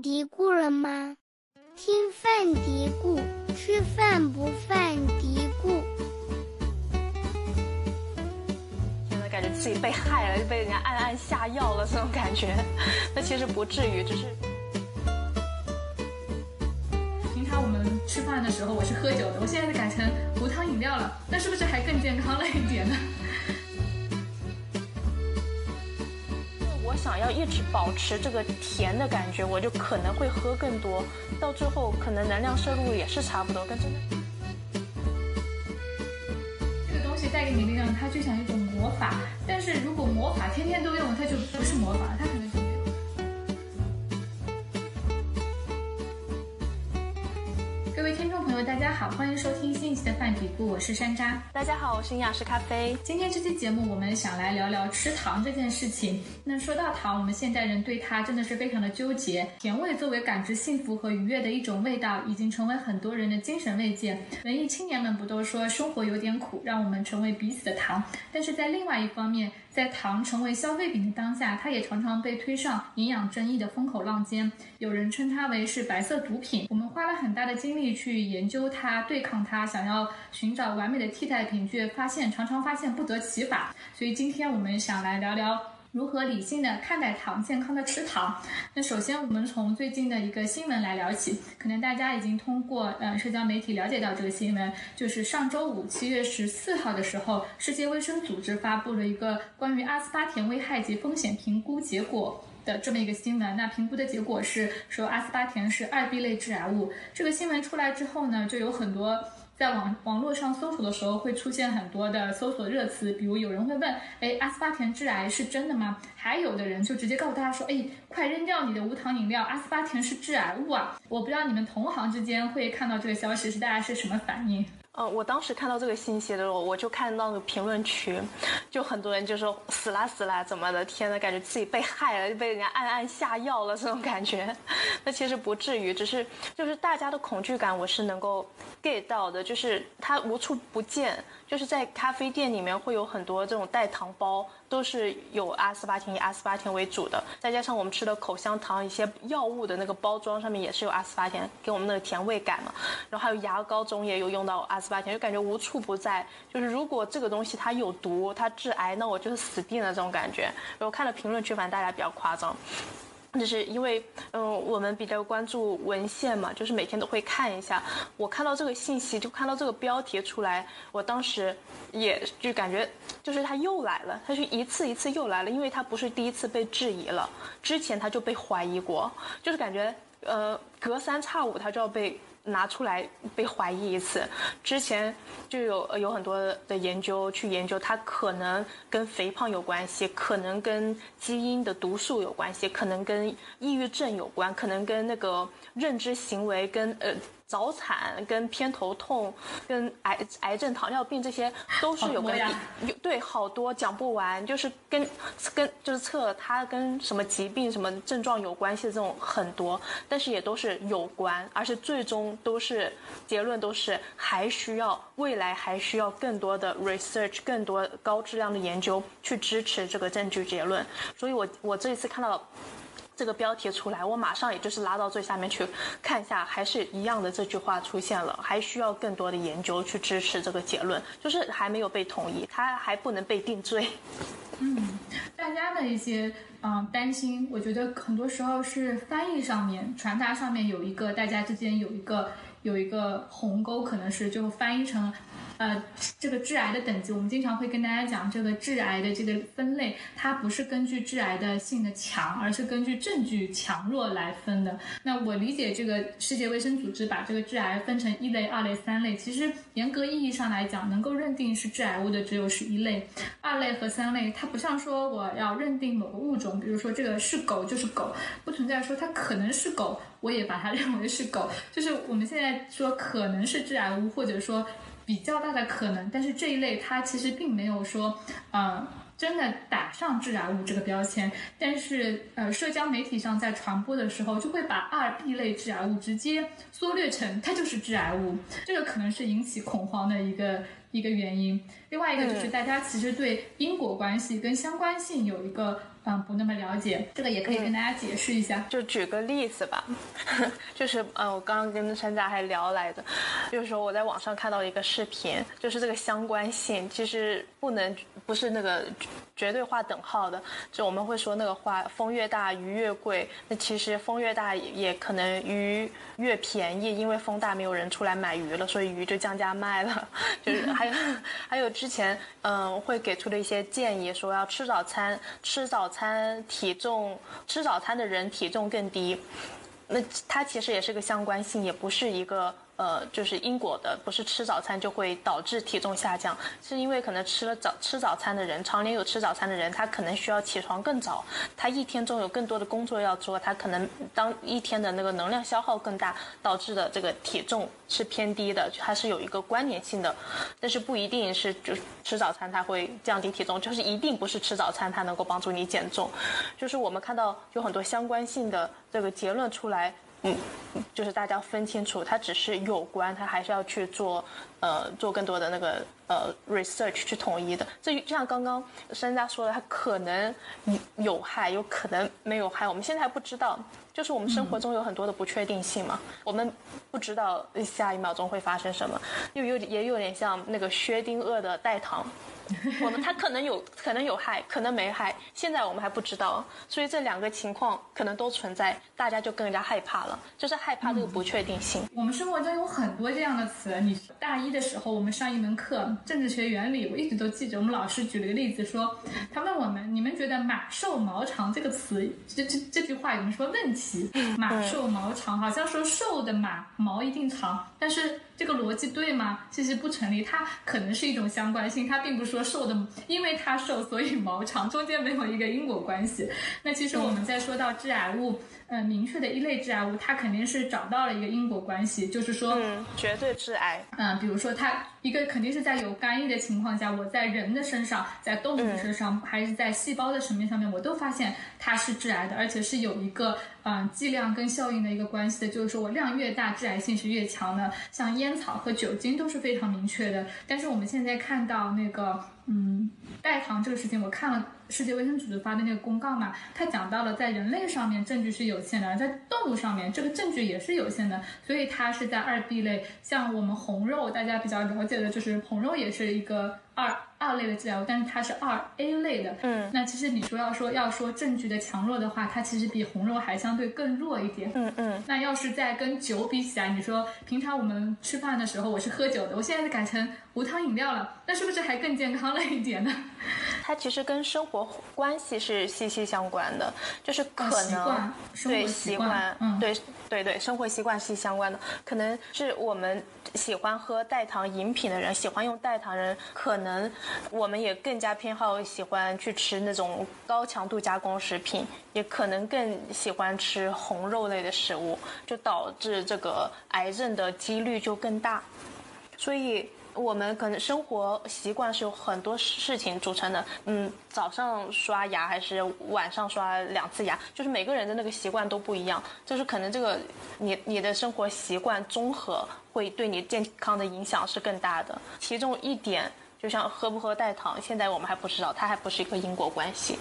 嘀咕了吗？听饭嘀咕，吃饭不犯嘀咕。现在感觉自己被害了，就被人家暗暗下药了，这种感觉。那其实不至于，只是。平常我们吃饭的时候，我是喝酒的，我现在改成无糖饮料了，那是不是还更健康了一点呢？想要一直保持这个甜的感觉，我就可能会喝更多，到最后可能能量摄入也是差不多，跟真的。这个东西带给你力量，它就像一种魔法，但是如果魔法天天都用，它就不是魔法，它大家好，欢迎收听新一期的饭底菇，我是山楂。大家好，我是营养师咖啡。今天这期节目，我们想来聊聊吃糖这件事情。那说到糖，我们现代人对它真的是非常的纠结。甜味作为感知幸福和愉悦的一种味道，已经成为很多人的精神慰藉。文艺青年们不都说生活有点苦，让我们成为彼此的糖？但是在另外一方面，在糖成为消费品的当下，它也常常被推上营养争议的风口浪尖。有人称它为是白色毒品。我们花了很大的精力去研究它、对抗它，想要寻找完美的替代品，却发现常常发现不得其法。所以今天我们想来聊聊。如何理性的看待糖，健康的吃糖？那首先我们从最近的一个新闻来聊起，可能大家已经通过呃社交媒体了解到这个新闻，就是上周五七月十四号的时候，世界卫生组织发布了一个关于阿斯巴甜危害及风险评估结果的这么一个新闻。那评估的结果是说阿斯巴甜是二 B 类致癌物。这个新闻出来之后呢，就有很多。在网网络上搜索的时候，会出现很多的搜索热词，比如有人会问：“哎，阿斯巴甜致癌是真的吗？”还有的人就直接告诉大家说：“哎，快扔掉你的无糖饮料，阿斯巴甜是致癌物啊！”我不知道你们同行之间会看到这个消息是大家是什么反应？嗯，我当时看到这个信息的时候，我就看到那个评论区，就很多人就说死啦死啦怎么的，天呐，感觉自己被害了，就被人家暗暗下药了这种感觉。那其实不至于，只是就是大家的恐惧感我是能够 get 到的，就是它无处不见，就是在咖啡店里面会有很多这种代糖包。都是有阿斯巴甜以阿斯巴甜为主的，再加上我们吃的口香糖一些药物的那个包装上面也是有阿斯巴甜，给我们那个甜味感嘛。然后还有牙膏中也有用到阿斯巴甜，就感觉无处不在。就是如果这个东西它有毒，它致癌，那我就是死定了这种感觉。我看了评论区，反正大家比较夸张。就是因为，嗯，我们比较关注文献嘛，就是每天都会看一下。我看到这个信息，就看到这个标题出来，我当时也就感觉，就是他又来了，他是一次一次又来了，因为他不是第一次被质疑了，之前他就被怀疑过，就是感觉，呃，隔三差五他就要被。拿出来被怀疑一次，之前就有有很多的研究去研究，它可能跟肥胖有关系，可能跟基因的毒素有关系，可能跟抑郁症有关，可能跟那个认知行为跟呃。早产跟偏头痛、跟癌癌症、糖尿病这些都是有关，有对好多讲不完，就是跟跟就是测它跟什么疾病、什么症状有关系的这种很多，但是也都是有关，而且最终都是结论都是还需要未来还需要更多的 research，更多高质量的研究去支持这个证据结论，所以我我这一次看到。这个标题出来，我马上也就是拉到最下面去看一下，还是一样的这句话出现了，还需要更多的研究去支持这个结论，就是还没有被同意，他还不能被定罪。嗯，大家的一些嗯担心，我觉得很多时候是翻译上面、传达上面有一个大家之间有一个有一个鸿沟，可能是就翻译成。呃，这个致癌的等级，我们经常会跟大家讲，这个致癌的这个分类，它不是根据致癌的性的强，而是根据证据强弱来分的。那我理解，这个世界卫生组织把这个致癌分成一类、二类、三类，其实严格意义上来讲，能够认定是致癌物的只有是一类，二类和三类，它不像说我要认定某个物种，比如说这个是狗就是狗，不存在说它可能是狗，我也把它 认为是狗，就是我们现在说可能是致癌物，或者说。比较大的可能，但是这一类它其实并没有说，嗯，真的打上致癌物这个标签。但是，呃，社交媒体上在传播的时候，就会把二 B 类致癌物直接缩略成它就是致癌物，这个可能是引起恐慌的一个一个原因。另外一个就是大家其实对因果关系跟相关性有一个。嗯不那么了解，这个也可以跟大家解释一下。就举个例子吧，就是嗯，我刚刚跟山楂还聊来的，就是说我在网上看到一个视频，就是这个相关性其实不能不是那个绝对划等号的，就我们会说那个话，风越大鱼越贵，那其实风越大也可能鱼越便宜，因为风大没有人出来买鱼了，所以鱼就降价卖了。就是还有还有之前嗯会给出的一些建议，说要吃早餐，吃早餐体重吃早餐的人体重更低，那它其实也是个相关性，也不是一个。呃，就是因果的，不是吃早餐就会导致体重下降，是因为可能吃了早吃早餐的人，常年有吃早餐的人，他可能需要起床更早，他一天中有更多的工作要做，他可能当一天的那个能量消耗更大，导致的这个体重是偏低的，它是有一个关联性的，但是不一定是就吃早餐它会降低体重，就是一定不是吃早餐它能够帮助你减重，就是我们看到有很多相关性的这个结论出来。嗯，就是大家分清楚，它只是有关，它还是要去做，呃，做更多的那个呃 research 去统一的。这就像刚刚商家说的，它可能有害，有可能没有害，我们现在还不知道。就是我们生活中有很多的不确定性嘛，我们不知道下一秒钟会发生什么，又有也有点像那个薛定谔的代糖。我们它可能有可能有害，可能没害，现在我们还不知道，所以这两个情况可能都存在，大家就更加害怕了，就是害怕这个不确定性。我们生活中有很多这样的词，你大一的时候我们上一门课政治学原理，我一直都记着，我们老师举了个例子说，他问我们，你们觉得马瘦毛长这个词，这这这句话有没有什么问题？马瘦毛长，好像说瘦的马毛一定长，但是。这个逻辑对吗？其实不成立，它可能是一种相关性，它并不是说瘦的，因为它瘦所以毛长，中间没有一个因果关系。那其实我们在说到致癌物。嗯，明确的一类致癌物，它肯定是找到了一个因果关系，就是说，嗯，绝对致癌。嗯，比如说它一个肯定是在有干预的情况下，我在人的身上，在动物身上，还是在细胞的层面上面，我都发现它是致癌的，而且是有一个嗯剂量跟效应的一个关系的，就是说我量越大，致癌性是越强的。像烟草和酒精都是非常明确的。但是我们现在看到那个嗯。代糖这个事情，我看了。世界卫生组织发的那个公告嘛，它讲到了在人类上面证据是有限的，在动物上面这个证据也是有限的，所以它是在二 B 类。像我们红肉，大家比较了解的就是红肉也是一个二二类的治疗物，但是它是二 A 类的。嗯，那其实你说要说要说证据的强弱的话，它其实比红肉还相对更弱一点。嗯嗯。那要是再跟酒比起来，你说平常我们吃饭的时候我是喝酒的，我现在改成无糖饮料了，那是不是还更健康了一点呢？它其实跟生活关系是息息相关的，就是可能对习惯，嗯对对对，生活习惯是相关的，可能是我们喜欢喝代糖饮品的人，喜欢用代糖人，可能我们也更加偏好喜欢去吃那种高强度加工食品，也可能更喜欢吃红肉类的食物，就导致这个癌症的几率就更大，所以。我们可能生活习惯是有很多事情组成的，嗯，早上刷牙还是晚上刷两次牙，就是每个人的那个习惯都不一样，就是可能这个你你的生活习惯综合会对你健康的影响是更大的。其中一点，就像喝不喝代糖，现在我们还不知道，它还不是一个因果关系。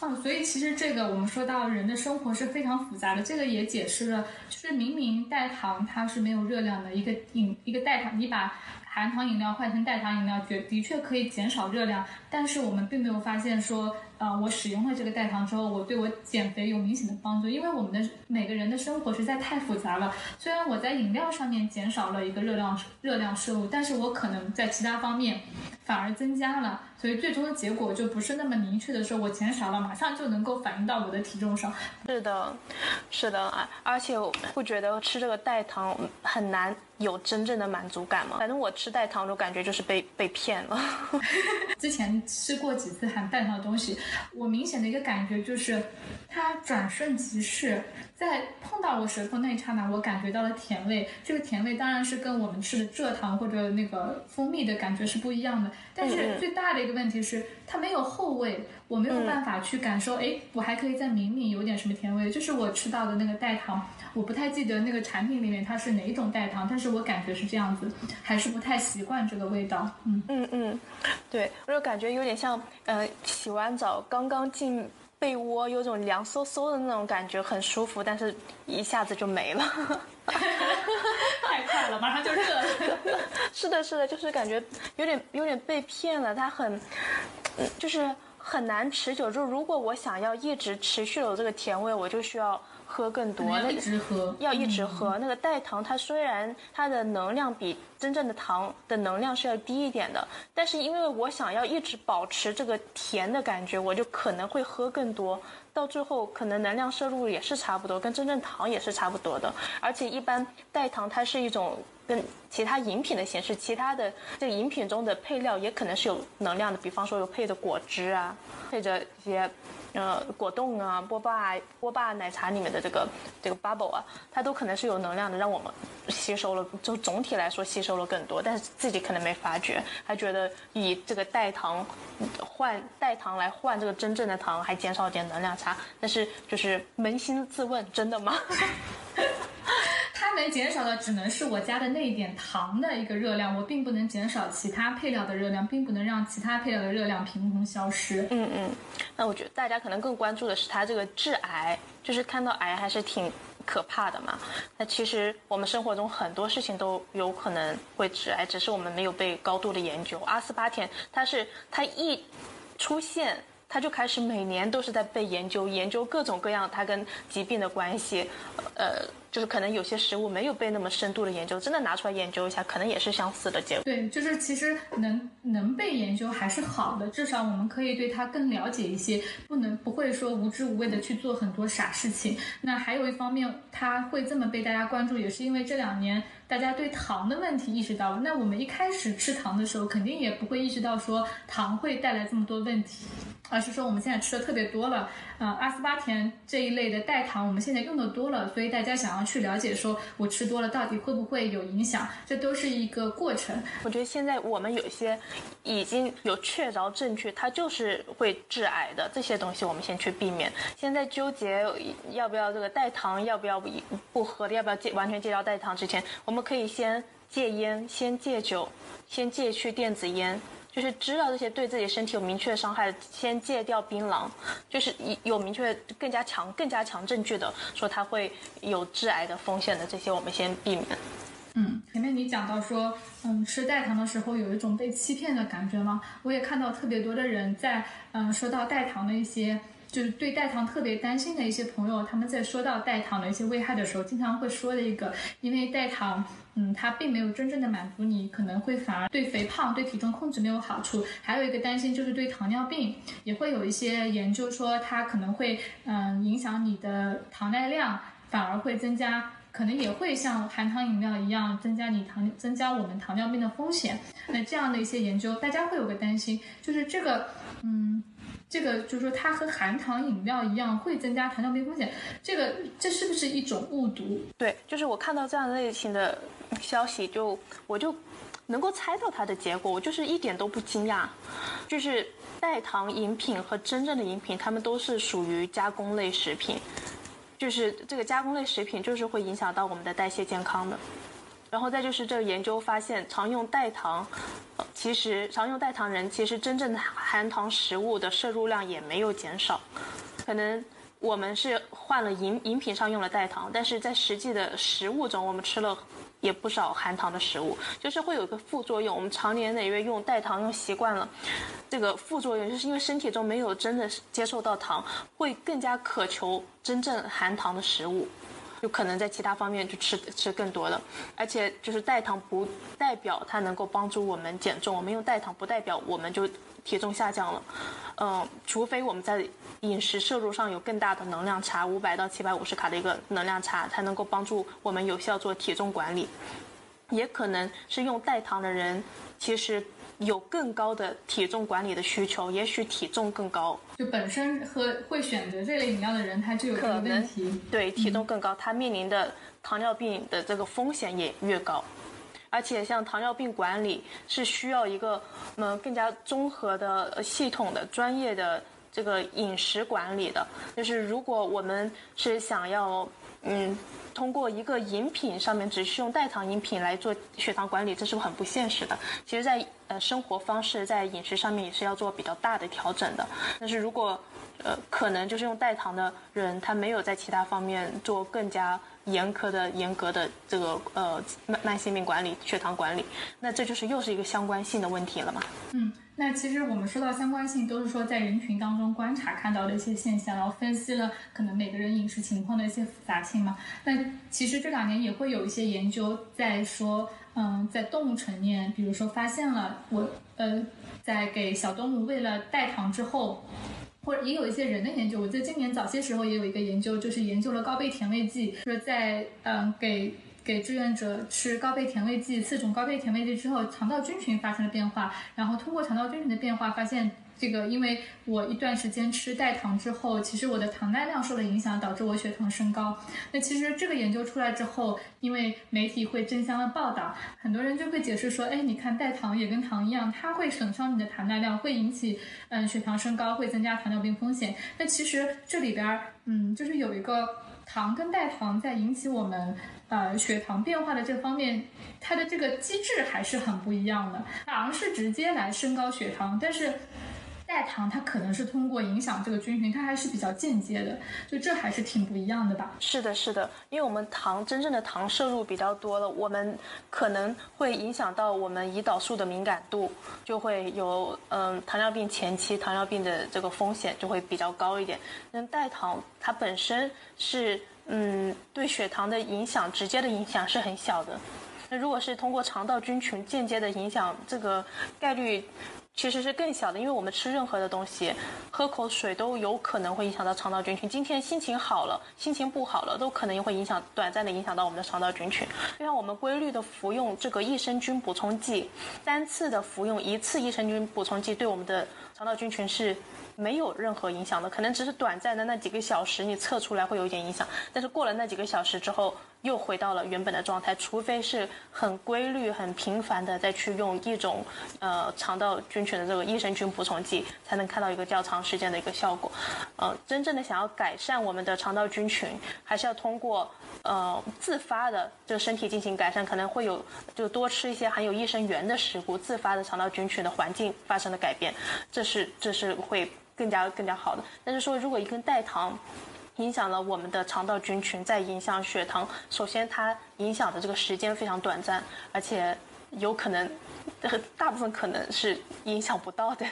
啊，所以其实这个我们说到人的生活是非常复杂的，这个也解释了，就是明明代糖它是没有热量的一个饮一个代糖，你把。含糖饮料换成代糖饮料，的的确可以减少热量，但是我们并没有发现说，呃，我使用了这个代糖之后，我对我减肥有明显的帮助。因为我们的每个人的生活实在太复杂了。虽然我在饮料上面减少了一个热量热量摄入，但是我可能在其他方面反而增加了，所以最终的结果就不是那么明确的说，我减少了马上就能够反映到我的体重上。是的，是的啊，而且我不觉得吃这个代糖很难。有真正的满足感吗？反正我吃代糖我感觉就是被被骗了。之前吃过几次含代糖的东西，我明显的一个感觉就是，它转瞬即逝。在碰到我舌头那一刹那，我感觉到了甜味。这个甜味当然是跟我们吃的蔗糖或者那个蜂蜜的感觉是不一样的。但是最大的一个问题是，它没有后味，我没有办法去感受。哎，我还可以再抿抿，有点什么甜味。就是我吃到的那个代糖，我不太记得那个产品里面它是哪一种代糖，但是我感觉是这样子，还是不太习惯这个味道。嗯嗯嗯，对，我就感觉有点像，呃，洗完澡刚刚进。被窝有种凉飕飕的那种感觉，很舒服，但是一下子就没了。太快了，马上就热了。是的，是的，就是感觉有点有点被骗了。它很，嗯，就是很难持久。就如果我想要一直持续有这个甜味，我就需要。喝更多，那一直喝，要一直喝。那个代糖，它虽然它的能量比真正的糖的能量是要低一点的，但是因为我想要一直保持这个甜的感觉，我就可能会喝更多。到最后，可能能量摄入也是差不多，跟真正糖也是差不多的。而且一般代糖它是一种跟其他饮品的形式，其他的这个饮品中的配料也可能是有能量的，比方说有配的果汁啊，配着一些。呃，果冻啊，波霸波霸奶茶里面的这个这个 bubble 啊，它都可能是有能量的，让我们吸收了，就总体来说吸收了更多，但是自己可能没发觉，还觉得以这个代糖换代糖来换这个真正的糖，还减少点能量差，但是就是扪心自问，真的吗？它能减少的只能是我加的那一点糖的一个热量，我并不能减少其他配料的热量，并不能让其他配料的热量凭空消失。嗯嗯，那我觉得大家可能更关注的是它这个致癌，就是看到癌还是挺可怕的嘛。那其实我们生活中很多事情都有可能会致癌，只是我们没有被高度的研究。阿斯巴甜，它是它一出现。他就开始每年都是在被研究，研究各种各样它跟疾病的关系，呃，就是可能有些食物没有被那么深度的研究，真的拿出来研究一下，可能也是相似的结果。对，就是其实能能被研究还是好的，至少我们可以对它更了解一些，不能不会说无知无畏的去做很多傻事情。那还有一方面，它会这么被大家关注，也是因为这两年。大家对糖的问题意识到了，那我们一开始吃糖的时候，肯定也不会意识到说糖会带来这么多问题，而是说我们现在吃的特别多了，呃，阿斯巴甜这一类的代糖我们现在用的多了，所以大家想要去了解说我吃多了到底会不会有影响，这都是一个过程。我觉得现在我们有些已经有确凿证据，它就是会致癌的这些东西，我们先去避免。现在纠结要不要这个代糖，要不要不喝，要不要戒完全戒掉代糖之前，我们。可以先戒烟，先戒酒，先戒去电子烟，就是知道这些对自己身体有明确伤害，先戒掉槟榔，就是有明确更加强、更加强证据的说它会有致癌的风险的这些，我们先避免。嗯，前面你讲到说，嗯，吃代糖的时候有一种被欺骗的感觉吗？我也看到特别多的人在，嗯，说到代糖的一些。就是对代糖特别担心的一些朋友，他们在说到代糖的一些危害的时候，经常会说的一个，因为代糖，嗯，它并没有真正的满足你，可能会反而对肥胖、对体重控制没有好处。还有一个担心就是对糖尿病，也会有一些研究说它可能会，嗯，影响你的糖耐量，反而会增加，可能也会像含糖饮料一样增加你糖，增加我们糖尿病的风险。那这样的一些研究，大家会有个担心，就是这个，嗯。这个就是说，它和含糖饮料一样会增加糖尿病风险。这个这是不是一种误读？对，就是我看到这样类型的消息，就我就能够猜到它的结果，我就是一点都不惊讶。就是代糖饮品和真正的饮品，它们都是属于加工类食品，就是这个加工类食品就是会影响到我们的代谢健康的。然后再就是这个研究发现，常用代糖，其实常用代糖人其实真正的含糖食物的摄入量也没有减少，可能我们是换了饮饮品上用了代糖，但是在实际的食物中，我们吃了也不少含糖的食物，就是会有一个副作用。我们常年累月用代糖用习惯了，这个副作用就是因为身体中没有真的接受到糖，会更加渴求真正含糖的食物。就可能在其他方面就吃吃更多了，而且就是代糖不代表它能够帮助我们减重，我们用代糖不代表我们就体重下降了，嗯，除非我们在饮食摄入上有更大的能量差，五百到七百五十卡的一个能量差，才能够帮助我们有效做体重管理，也可能是用代糖的人其实。有更高的体重管理的需求，也许体重更高，就本身喝会选择这类饮料的人，他就有这个问题。对，体重更高，他面临的糖尿病的这个风险也越高。而且，像糖尿病管理是需要一个嗯更加综合的、系统的、专业的这个饮食管理的。就是如果我们是想要嗯。通过一个饮品上面只是用代糖饮品来做血糖管理，这是不是很不现实的。其实，在呃生活方式在饮食上面也是要做比较大的调整的。但是如果呃可能就是用代糖的人，他没有在其他方面做更加严苛的、严格的这个呃慢慢性病管理、血糖管理，那这就是又是一个相关性的问题了嘛？嗯。那其实我们说到相关性，都是说在人群当中观察看到的一些现象，然后分析了可能每个人饮食情况的一些复杂性嘛。那其实这两年也会有一些研究在说，嗯，在动物层面，比如说发现了我呃，在给小动物喂了代糖之后，或者也有一些人的研究，我在今年早些时候也有一个研究，就是研究了高倍甜味剂，说在嗯给。给志愿者吃高倍甜味剂，四种高倍甜味剂之后，肠道菌群发生了变化。然后通过肠道菌群的变化，发现这个，因为我一段时间吃代糖之后，其实我的糖耐量受了影响，导致我血糖升高。那其实这个研究出来之后，因为媒体会争相的报道，很多人就会解释说，哎，你看代糖也跟糖一样，它会损伤你的糖耐量，会引起嗯血糖升高，会增加糖尿病风险。那其实这里边嗯，就是有一个糖跟代糖在引起我们。呃，血糖变化的这方面，它的这个机制还是很不一样的。糖是直接来升高血糖，但是代糖它可能是通过影响这个菌群，它还是比较间接的，就这还是挺不一样的吧？是的，是的，因为我们糖真正的糖摄入比较多了，我们可能会影响到我们胰岛素的敏感度，就会有嗯糖尿病前期糖尿病的这个风险就会比较高一点。那代糖它本身是。嗯，对血糖的影响，直接的影响是很小的。那如果是通过肠道菌群间接的影响，这个概率其实是更小的。因为我们吃任何的东西，喝口水都有可能会影响到肠道菌群。今天心情好了，心情不好了，都可能会影响短暂的影响到我们的肠道菌群。就像我们规律的服用这个益生菌补充剂，单次的服用一次益生菌补充剂，对我们的肠道菌群是。没有任何影响的，可能只是短暂的那几个小时，你测出来会有一点影响，但是过了那几个小时之后，又回到了原本的状态。除非是很规律、很频繁的再去用一种呃肠道菌群的这个益生菌补充剂，才能看到一个较长时间的一个效果。呃，真正的想要改善我们的肠道菌群，还是要通过呃自发的这个身体进行改善，可能会有就多吃一些含有益生元的食物，自发的肠道菌群的环境发生了改变，这是这是会。更加更加好的，但是说如果一根代糖影响了我们的肠道菌群，再影响血糖，首先它影响的这个时间非常短暂，而且有可能，大部分可能是影响不到的。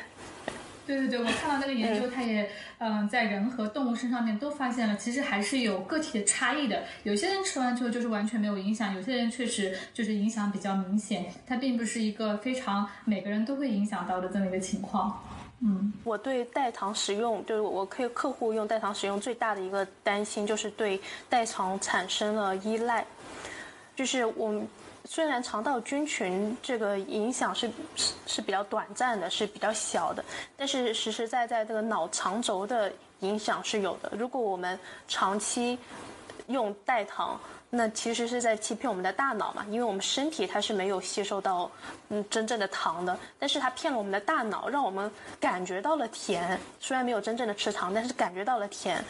对对对，我看到那个研究，它也嗯在人和动物身上面都发现了，其实还是有个体的差异的。有些人吃完之后就是完全没有影响，有些人确实就是影响比较明显，它并不是一个非常每个人都会影响到的这么一个情况。嗯，我对代糖使用，就是我可以客户用代糖使用最大的一个担心，就是对代糖产生了依赖。就是我们虽然肠道菌群这个影响是是是比较短暂的，是比较小的，但是实实在在这个脑肠轴的影响是有的。如果我们长期用代糖，那其实是在欺骗我们的大脑嘛，因为我们身体它是没有吸收到嗯真正的糖的，但是它骗了我们的大脑，让我们感觉到了甜，虽然没有真正的吃糖，但是感觉到了甜，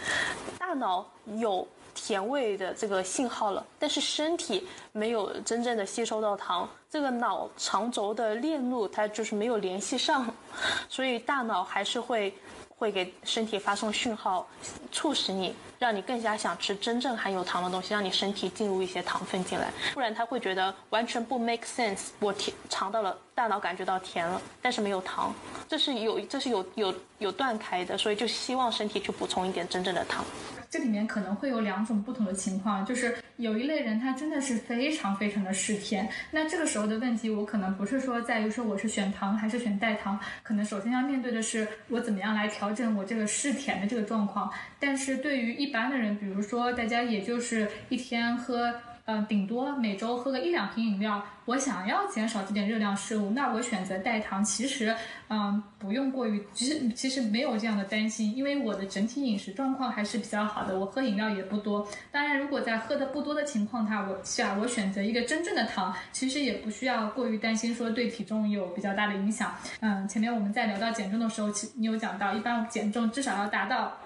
大脑有甜味的这个信号了，但是身体没有真正的吸收到糖，这个脑肠轴的链路它就是没有联系上，所以大脑还是会。会给身体发送讯号，促使你，让你更加想吃真正含有糖的东西，让你身体进入一些糖分进来，不然他会觉得完全不 make sense。我甜尝到了，大脑感觉到甜了，但是没有糖，这是有这是有有有断开的，所以就希望身体去补充一点真正的糖。这里面可能会有两种不同的情况，就是有一类人他真的是非常非常的嗜甜，那这个时候的问题我可能不是说在于说我是选糖还是选代糖，可能首先要面对的是我怎么样来调整我这个嗜甜的这个状况。但是对于一般的人，比如说大家也就是一天喝。嗯，顶多每周喝个一两瓶饮料。我想要减少这点热量摄入，那我选择代糖。其实，嗯，不用过于，其实其实没有这样的担心，因为我的整体饮食状况还是比较好的。我喝饮料也不多。当然，如果在喝的不多的情况下，我下我选择一个真正的糖，其实也不需要过于担心说对体重有比较大的影响。嗯，前面我们在聊到减重的时候，其你有讲到，一般减重至少要达到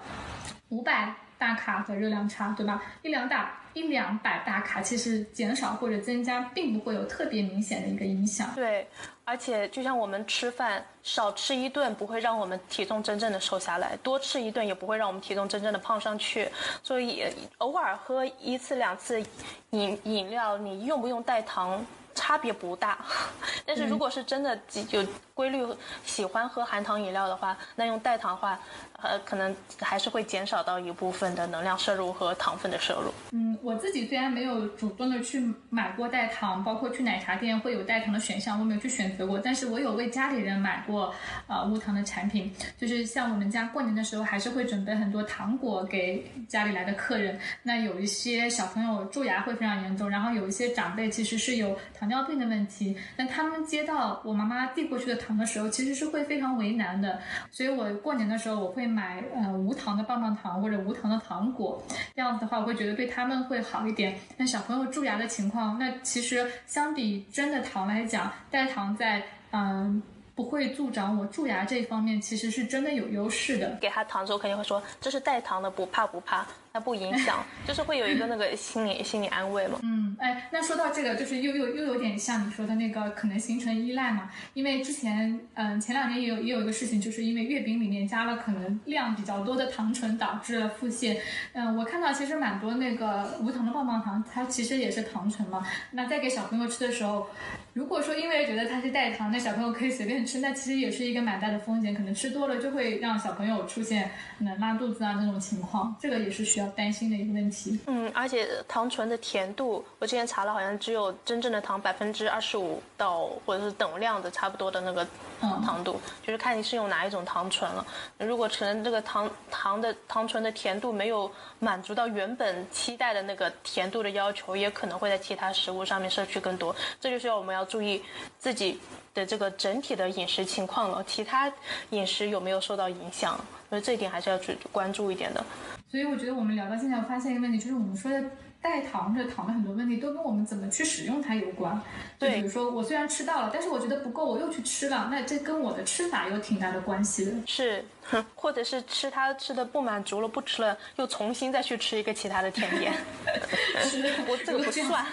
五百。大卡的热量差，对吧？一两大一两百大卡，其实减少或者增加，并不会有特别明显的一个影响。对，而且就像我们吃饭，少吃一顿不会让我们体重真正的瘦下来，多吃一顿也不会让我们体重真正的胖上去。所以偶尔喝一次两次饮饮料，你用不用代糖？差别不大，但是如果是真的有规律喜欢喝含糖饮料的话，那用代糖的话，呃，可能还是会减少到一部分的能量摄入和糖分的摄入。嗯，我自己虽然没有主动的去买过代糖，包括去奶茶店会有代糖的选项，我没有去选择过，但是我有为家里人买过啊无糖的产品，就是像我们家过年的时候还是会准备很多糖果给家里来的客人。那有一些小朋友蛀牙会非常严重，然后有一些长辈其实是有。糖尿病的问题，那他们接到我妈妈递过去的糖的时候，其实是会非常为难的。所以我过年的时候，我会买呃无糖的棒棒糖或者无糖的糖果，这样子的话，我会觉得对他们会好一点。那小朋友蛀牙的情况，那其实相比真的糖来讲，代糖在嗯。不会助长我蛀牙这一方面，其实是真的有优势的。给他糖之后肯定会说这是代糖的，不怕不怕，它不影响，就是会有一个那个心理心理安慰嘛。嗯，哎，那说到这个，就是又又又有点像你说的那个，可能形成依赖嘛。因为之前，嗯，前两年也有也有一个事情，就是因为月饼里面加了可能量比较多的糖醇，导致了腹泻。嗯，我看到其实蛮多那个无糖的棒棒糖，它其实也是糖醇嘛。那在给小朋友吃的时候。如果说因为觉得它是代糖，那小朋友可以随便吃，那其实也是一个蛮大的风险，可能吃多了就会让小朋友出现能拉肚子啊这种情况，这个也是需要担心的一个问题。嗯，而且糖醇的甜度，我之前查了，好像只有真正的糖百分之二十五到或者是等量的差不多的那个糖度，就是看你是用哪一种糖醇了。如果可能这个糖糖的糖醇的甜度没有满足到原本期待的那个甜度的要求，也可能会在其他食物上面摄取更多，这就是要我们要。注意自己的这个整体的饮食情况了，其他饮食有没有受到影响？所以这一点还是要去关注一点的。所以我觉得我们聊到现在，我发现一个问题，就是我们说的代糖这糖的很多问题，都跟我们怎么去使用它有关。对，比如说我虽然吃到了，但是我觉得不够，我又去吃了，那这跟我的吃法有挺大的关系的。是，或者是吃它吃的不满足了，不吃了，又重新再去吃一个其他的甜点。我这个不算。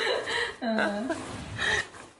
嗯。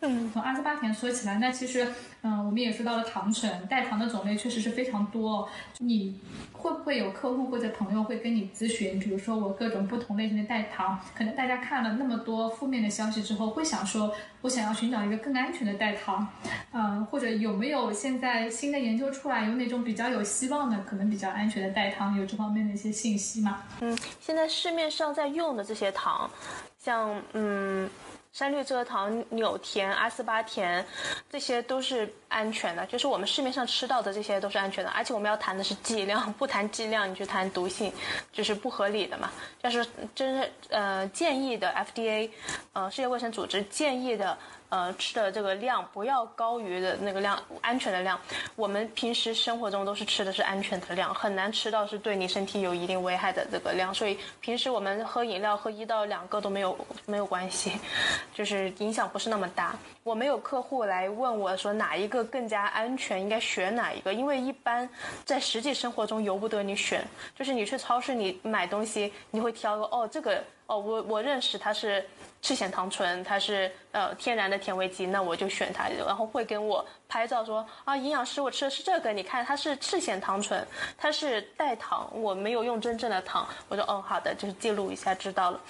嗯，从阿斯巴甜说起来，那其实，嗯，我们也说到了糖醇，代糖的种类确实是非常多。你会不会有客户或者朋友会跟你咨询？比如说我各种不同类型的代糖，可能大家看了那么多负面的消息之后，会想说，我想要寻找一个更安全的代糖，嗯，或者有没有现在新的研究出来，有哪种比较有希望的，可能比较安全的代糖，有这方面的一些信息吗？嗯，现在市面上在用的这些糖，像嗯。山绿蔗糖、纽甜、阿斯巴甜，这些都是安全的，就是我们市面上吃到的这些都是安全的。而且我们要谈的是剂量，不谈剂量你去谈毒性，就是不合理的嘛。要是真呃建议的 FDA，呃世界卫生组织建议的。呃，吃的这个量不要高于的那个量，安全的量。我们平时生活中都是吃的是安全的量，很难吃到是对你身体有一定危害的这个量。所以平时我们喝饮料喝一到两个都没有没有关系，就是影响不是那么大。我没有客户来问我说哪一个更加安全，应该选哪一个，因为一般在实际生活中由不得你选，就是你去超市你买东西，你会挑个哦这个。哦，我我认识它是赤藓糖醇，它是呃天然的甜味剂，那我就选它，然后会跟我拍照说啊，营养师，我吃的是这个，你看它是赤藓糖醇，它是代糖，我没有用真正的糖。我说哦，好的，就是记录一下，知道了。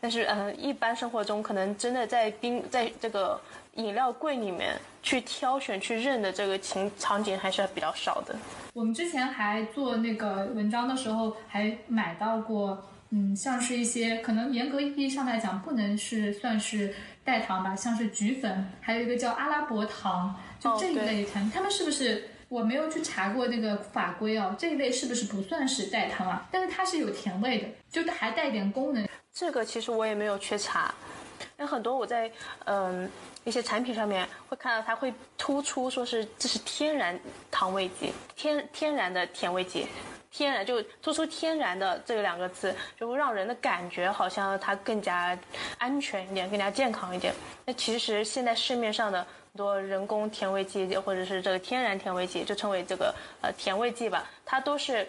但是嗯，一般生活中可能真的在冰在这个饮料柜里面去挑选去认的这个情场景还是比较少的。我们之前还做那个文章的时候，还买到过。嗯，像是一些可能严格意义上来讲不能是算是代糖吧，像是菊粉，还有一个叫阿拉伯糖，就这一类糖，他们是不是我没有去查过那个法规哦？这一类是不是不算是代糖啊？但是它是有甜味的，就还带点功能。这个其实我也没有去查，有很多我在嗯一些产品上面会看到它会突出说是这是天然糖味剂，天天然的甜味剂。天然就突出天然的这两个字，就会让人的感觉好像它更加安全一点，更加健康一点。那其实现在市面上的很多人工甜味剂或者是这个天然甜味剂，就称为这个呃甜味剂吧，它都是，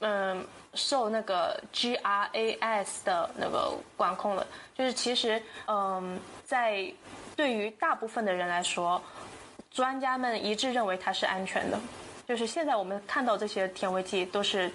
嗯，受那个 GRAS 的那个管控的。就是其实，嗯，在对于大部分的人来说，专家们一致认为它是安全的。就是现在我们看到这些甜味剂都是。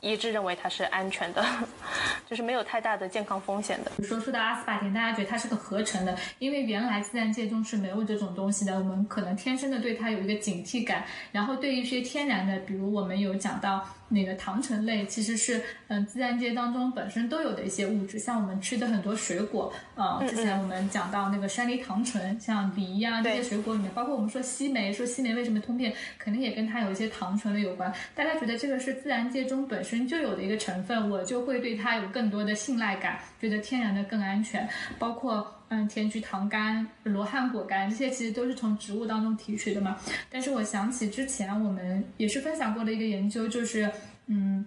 一致认为它是安全的，就是没有太大的健康风险的。比如说说到阿斯巴甜，大家觉得它是个合成的，因为原来自然界中是没有这种东西的，我们可能天生的对它有一个警惕感。然后对一些天然的，比如我们有讲到。那个糖醇类其实是嗯自然界当中本身都有的一些物质，像我们吃的很多水果，呃，之前我们讲到那个山梨糖醇，像梨呀这些水果里面，包括我们说西梅，说西梅为什么通便，肯定也跟它有一些糖醇类有关。大家觉得这个是自然界中本身就有的一个成分，我就会对它有更多的信赖感，觉得天然的更安全。包括嗯甜菊糖苷、罗汉果苷这些其实都是从植物当中提取的嘛。但是我想起之前我们也是分享过的一个研究，就是。嗯，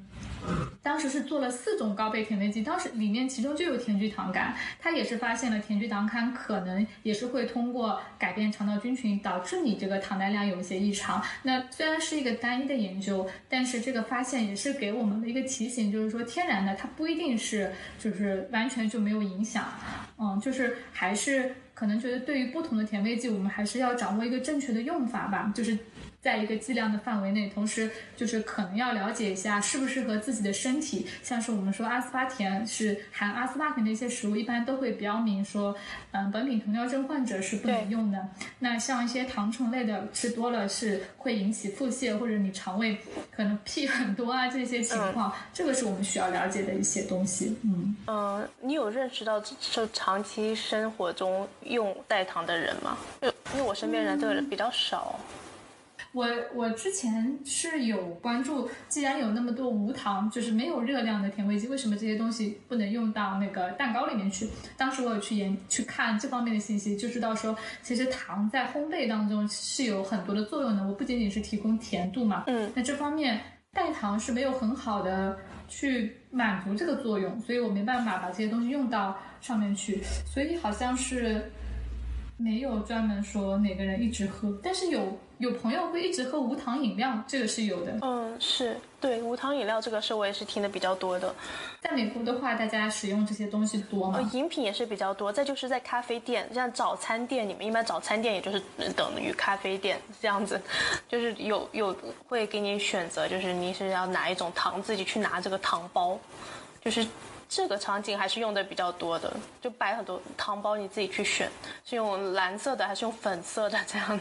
当时是做了四种高倍甜味剂，当时里面其中就有甜菊糖苷，它也是发现了甜菊糖苷可能也是会通过改变肠道菌群，导致你这个糖耐量有一些异常。那虽然是一个单一的研究，但是这个发现也是给我们的一个提醒，就是说天然的它不一定是就是完全就没有影响，嗯，就是还是可能觉得对于不同的甜味剂，我们还是要掌握一个正确的用法吧，就是。在一个剂量的范围内，同时就是可能要了解一下适不适合自己的身体。像是我们说阿斯巴甜是含阿斯巴甜的一些食物，一般都会标明说，嗯，苯丙酮尿症患者是不能用的。那像一些糖醇类的，吃多了是会引起腹泻或者你肠胃可能屁很多啊这些情况，这个是我们需要了解的一些东西。嗯嗯，你有认识到就长期生活中用代糖的人吗？就因为我身边人这个人比较少。我我之前是有关注，既然有那么多无糖，就是没有热量的甜味剂，为什么这些东西不能用到那个蛋糕里面去？当时我有去研去看这方面的信息，就知道说，其实糖在烘焙当中是有很多的作用的。我不仅仅是提供甜度嘛，嗯，那这方面代糖是没有很好的去满足这个作用，所以我没办法把这些东西用到上面去，所以好像是没有专门说哪个人一直喝，但是有。有朋友会一直喝无糖饮料，这个是有的。嗯，是对无糖饮料这个事，我也是听的比较多的。在美国的话，大家使用这些东西多吗？饮品也是比较多。再就是在咖啡店，像早餐店，你们一般早餐店也就是等于咖啡店这样子，就是有有会给你选择，就是你是要哪一种糖，自己去拿这个糖包，就是。这个场景还是用的比较多的，就摆很多糖包，你自己去选，是用蓝色的还是用粉色的这样？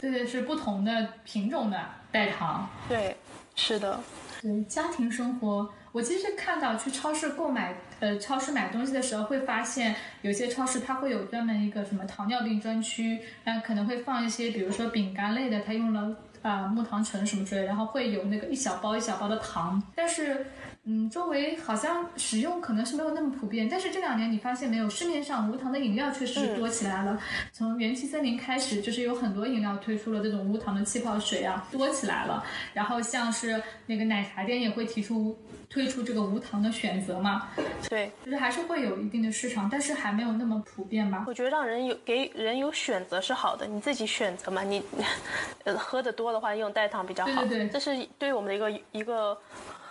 对对，是不同的品种的代糖。对，是的。对家庭生活，我其实看到去超市购买，呃，超市买东西的时候会发现，有些超市它会有专门一个什么糖尿病专区，那，可能会放一些，比如说饼干类的，它用了啊木糖醇什么之类，然后会有那个一小包一小包的糖，但是。嗯，周围好像使用可能是没有那么普遍，但是这两年你发现没有，市面上无糖的饮料确实是多起来了。从元气森林开始，就是有很多饮料推出了这种无糖的气泡水啊，多起来了。然后像是那个奶茶店也会提出推出这个无糖的选择嘛。对，就是还是会有一定的市场，但是还没有那么普遍吧。我觉得让人有给人有选择是好的，你自己选择嘛。你 呃喝的多的话，用代糖比较好。对对对，这是对于我们的一个一个。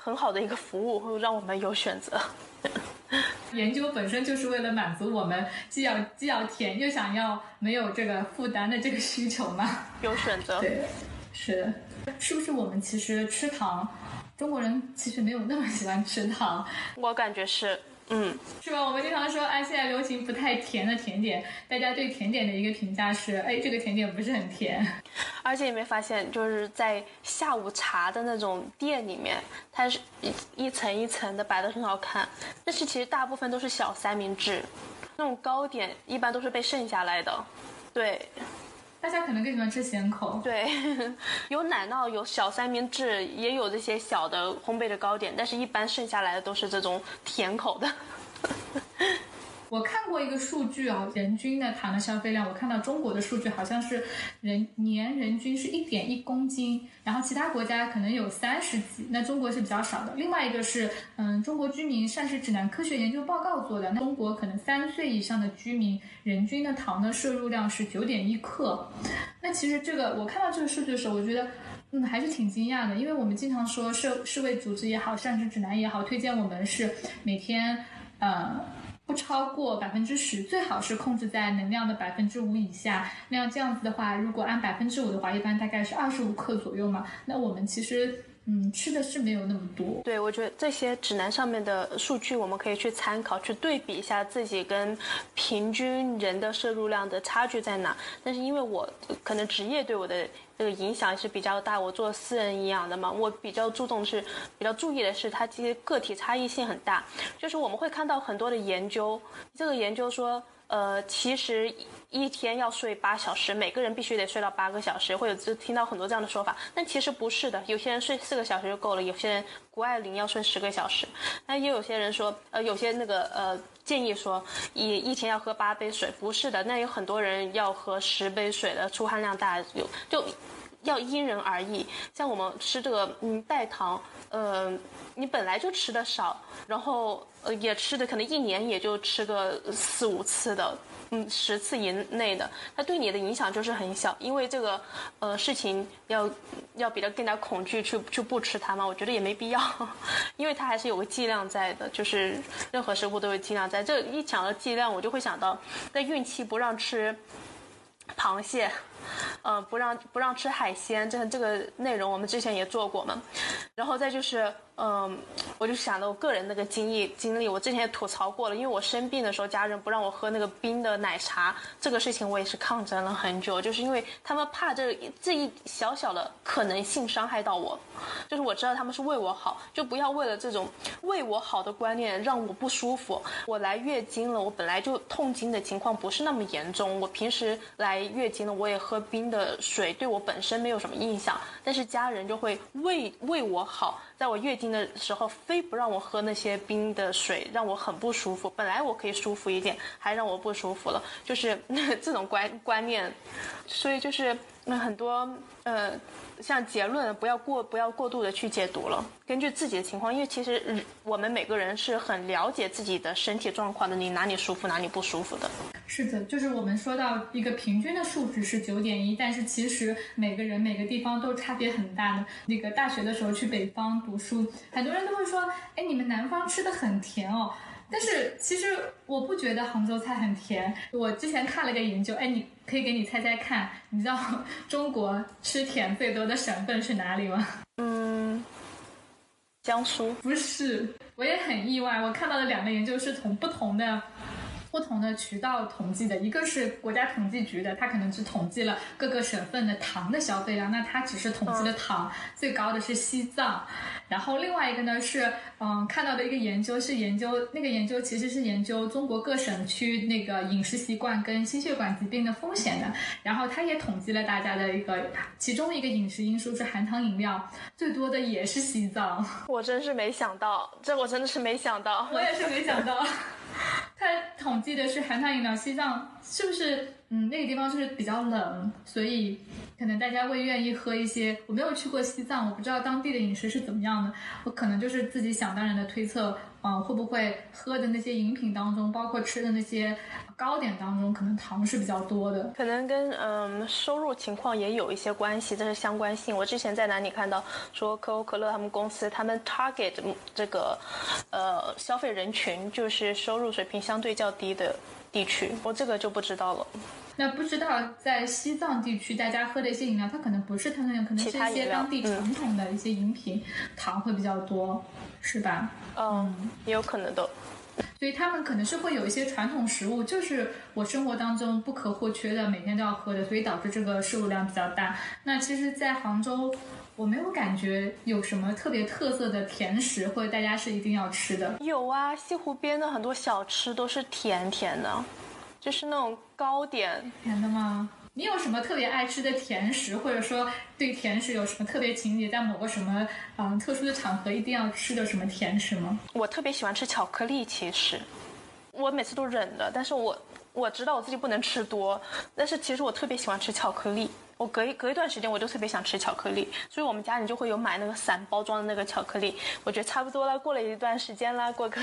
很好的一个服务，会让我们有选择。研究本身就是为了满足我们既要既要甜又想要没有这个负担的这个需求嘛。有选择，对，是，是不是我们其实吃糖，中国人其实没有那么喜欢吃糖？我感觉是。嗯，是吧？我们经常说，哎，现在流行不太甜的甜点，大家对甜点的一个评价是，哎，这个甜点不是很甜。而且你没发现，就是在下午茶的那种店里面，它是一一层一层的摆的很好看，但是其实大部分都是小三明治，那种糕点一般都是被剩下来的。对，大家可能更喜欢吃咸口。对，有奶酪，有小三明治，也有这些小的烘焙的糕点，但是一般剩下来的都是这种甜口的。我看过一个数据啊，人均的糖的消费量，我看到中国的数据好像是人年人均是一点一公斤，然后其他国家可能有三十几，那中国是比较少的。另外一个是，嗯，中国居民膳食指南科学研究报告做的，那中国可能三岁以上的居民人均的糖的摄入量是九点一克。那其实这个我看到这个数据的时候，我觉得嗯，还是挺惊讶的，因为我们经常说世世卫组织也好，膳食指南也好，推荐我们是每天呃不超过百分之十，最好是控制在能量的百分之五以下。那样这样子的话，如果按百分之五的话，一般大概是二十五克左右嘛。那我们其实。嗯，吃的是没有那么多。对，我觉得这些指南上面的数据，我们可以去参考，去对比一下自己跟平均人的摄入量的差距在哪。但是因为我可能职业对我的这个影响是比较大，我做私人营养的嘛，我比较注重是比较注意的是它这些个体差异性很大。就是我们会看到很多的研究，这个研究说。呃，其实一天要睡八小时，每个人必须得睡到八个小时，会有就听到很多这样的说法。但其实不是的，有些人睡四个小时就够了，有些人谷爱凌要睡十个小时。那也有些人说，呃，有些那个呃建议说，一一天要喝八杯水，不是的，那有很多人要喝十杯水的，出汗量大，有就要因人而异。像我们吃这个嗯代糖，呃，你本来就吃的少，然后。呃，也吃的可能一年也就吃个四五次的，嗯，十次以内的，它对你的影响就是很小，因为这个呃事情要要比较更加恐惧去去不吃它嘛，我觉得也没必要，因为它还是有个剂量在的，就是任何食物都有剂量在。这一讲到剂量，我就会想到在孕期不让吃螃蟹。嗯，不让不让吃海鲜，这这个内容我们之前也做过嘛。然后再就是，嗯，我就想到我个人那个经历经历，我之前也吐槽过了，因为我生病的时候，家人不让我喝那个冰的奶茶，这个事情我也是抗争了很久，就是因为他们怕这这一小小的可能性伤害到我，就是我知道他们是为我好，就不要为了这种为我好的观念让我不舒服。我来月经了，我本来就痛经的情况不是那么严重，我平时来月经了，我也喝。喝冰的水对我本身没有什么印象，但是家人就会为为我好，在我月经的时候非不让我喝那些冰的水，让我很不舒服。本来我可以舒服一点，还让我不舒服了，就是 这种观观念，所以就是那很多呃。像结论不要过不要过度的去解读了，根据自己的情况，因为其实我们每个人是很了解自己的身体状况的，你哪里舒服哪里不舒服的。是的，就是我们说到一个平均的数值是九点一，但是其实每个人每个地方都差别很大的。那个大学的时候去北方读书，很多人都会说，哎，你们南方吃的很甜哦。但是其实我不觉得杭州菜很甜。我之前看了个研究，哎，你可以给你猜猜看，你知道中国吃甜最多的省份是哪里吗？嗯，江苏不是，我也很意外。我看到的两个研究是从不同的。不同的渠道统计的，一个是国家统计局的，它可能只统计了各个省份的糖的消费量，那它只是统计了糖，最高的是西藏。然后另外一个呢是，嗯，看到的一个研究是研究那个研究其实是研究中国各省区那个饮食习惯跟心血管疾病的风险的。然后它也统计了大家的一个，其中一个饮食因素是含糖饮料，最多的也是西藏。我真是没想到，这我真的是没想到，我也是没想到。他统计的是含糖饮料，西藏是不是？嗯，那个地方就是比较冷，所以可能大家会愿意喝一些。我没有去过西藏，我不知道当地的饮食是怎么样的。我可能就是自己想当然的推测，嗯，会不会喝的那些饮品当中，包括吃的那些糕点当中，可能糖是比较多的。可能跟嗯收入情况也有一些关系，这是相关性。我之前在哪里看到说可口可乐他们公司他们 target 这个呃消费人群就是收入水平相对较低的地区，我这个就不知道了。那不知道在西藏地区，大家喝的一些饮料，它可能不是碳酸饮料可能是一些当地传统的一些饮品，糖会比较多，是吧？嗯，也有可能的。所以他们可能是会有一些传统食物，就是我生活当中不可或缺的，每天都要喝的，所以导致这个摄入量比较大。那其实，在杭州，我没有感觉有什么特别特色的甜食，或者大家是一定要吃的。有啊，西湖边的很多小吃都是甜甜的。就是那种糕点，甜的吗？你有什么特别爱吃的甜食，或者说对甜食有什么特别情节，在某个什么嗯特殊的场合一定要吃的什么甜食吗？我特别喜欢吃巧克力，其实我每次都忍着，但是我我知道我自己不能吃多，但是其实我特别喜欢吃巧克力，我隔一隔一段时间我就特别想吃巧克力，所以我们家里就会有买那个散包装的那个巧克力。我觉得差不多了，过了一段时间了，过个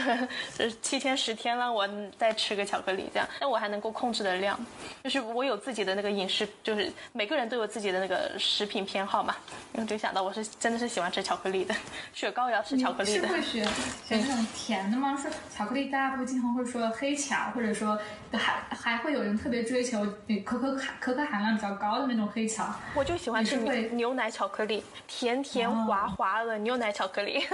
呃七天十天了，我再吃个巧克力这样，但我还能够控制的量，就是我有自己的那个饮食，就是每个人都有自己的那个食品偏好嘛。我就想到我是真的是喜欢吃巧克力的，雪糕也要吃巧克力的。是会选选那种甜的吗？说巧克力，大家不经常会说黑巧，或者说还还会有人特别追求可可卡可可含量比较高的那种黑巧。我就喜欢吃牛牛奶巧克力，甜甜滑滑的牛奶巧克力。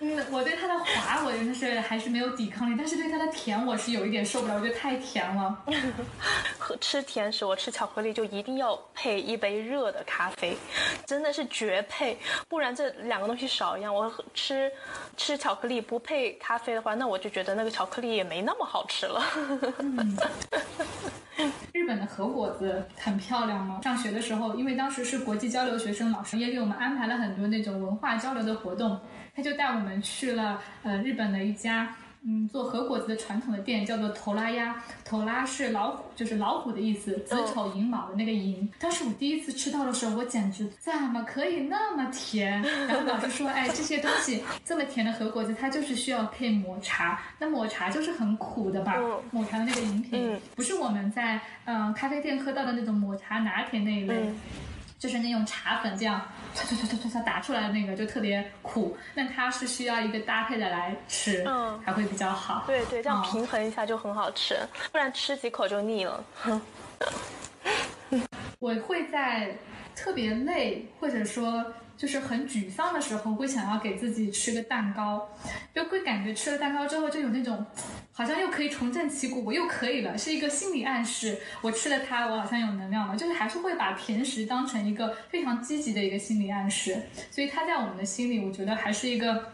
嗯，我对它的滑我真的是还是没有抵抗力，但是对它的甜我是有一点受不了，我觉得太甜了。喝吃甜食，我吃巧克力就一定要配一杯热的咖啡，真的是绝配。不然这两个东西少一样，我吃吃巧克力不配咖啡的话，那我就觉得那个巧克力也没那么好吃了。日本的和果子很漂亮吗？上学的时候，因为当时是国际交流学生，老师也给我们安排了很多那种文化交流的活动，他就带我们去了呃日本的一家。嗯，做和果子的传统的店叫做头拉鸭，头拉是老虎，就是老虎的意思，子丑寅卯的那个寅。当时我第一次吃到的时候，我简直怎么可以那么甜？然后老师说，哎，这些东西这么甜的和果子，它就是需要配抹茶，那抹茶就是很苦的吧？嗯抹茶的那个饮品，嗯不是我们在嗯、呃咖啡店喝到的那种抹茶拿铁那一类。嗯就是那种茶粉这样唰唰唰唰唰唰打出来的那个，就特别苦。那它是需要一个搭配的来吃，嗯才会比较好。对对，这样哦平衡一下就很好吃，不然吃几口就腻了。我会在特别累或者说就是很沮丧的时候，会想要给自己吃个蛋糕，就会感觉吃了蛋糕之后就有那种好像又可以重振旗鼓，我又可以了，是一个心理暗示。我吃了它，我好像有能量了，就是还是会把甜食当成一个非常积极的一个心理暗示。所以它在我们的心里，我觉得还是一个。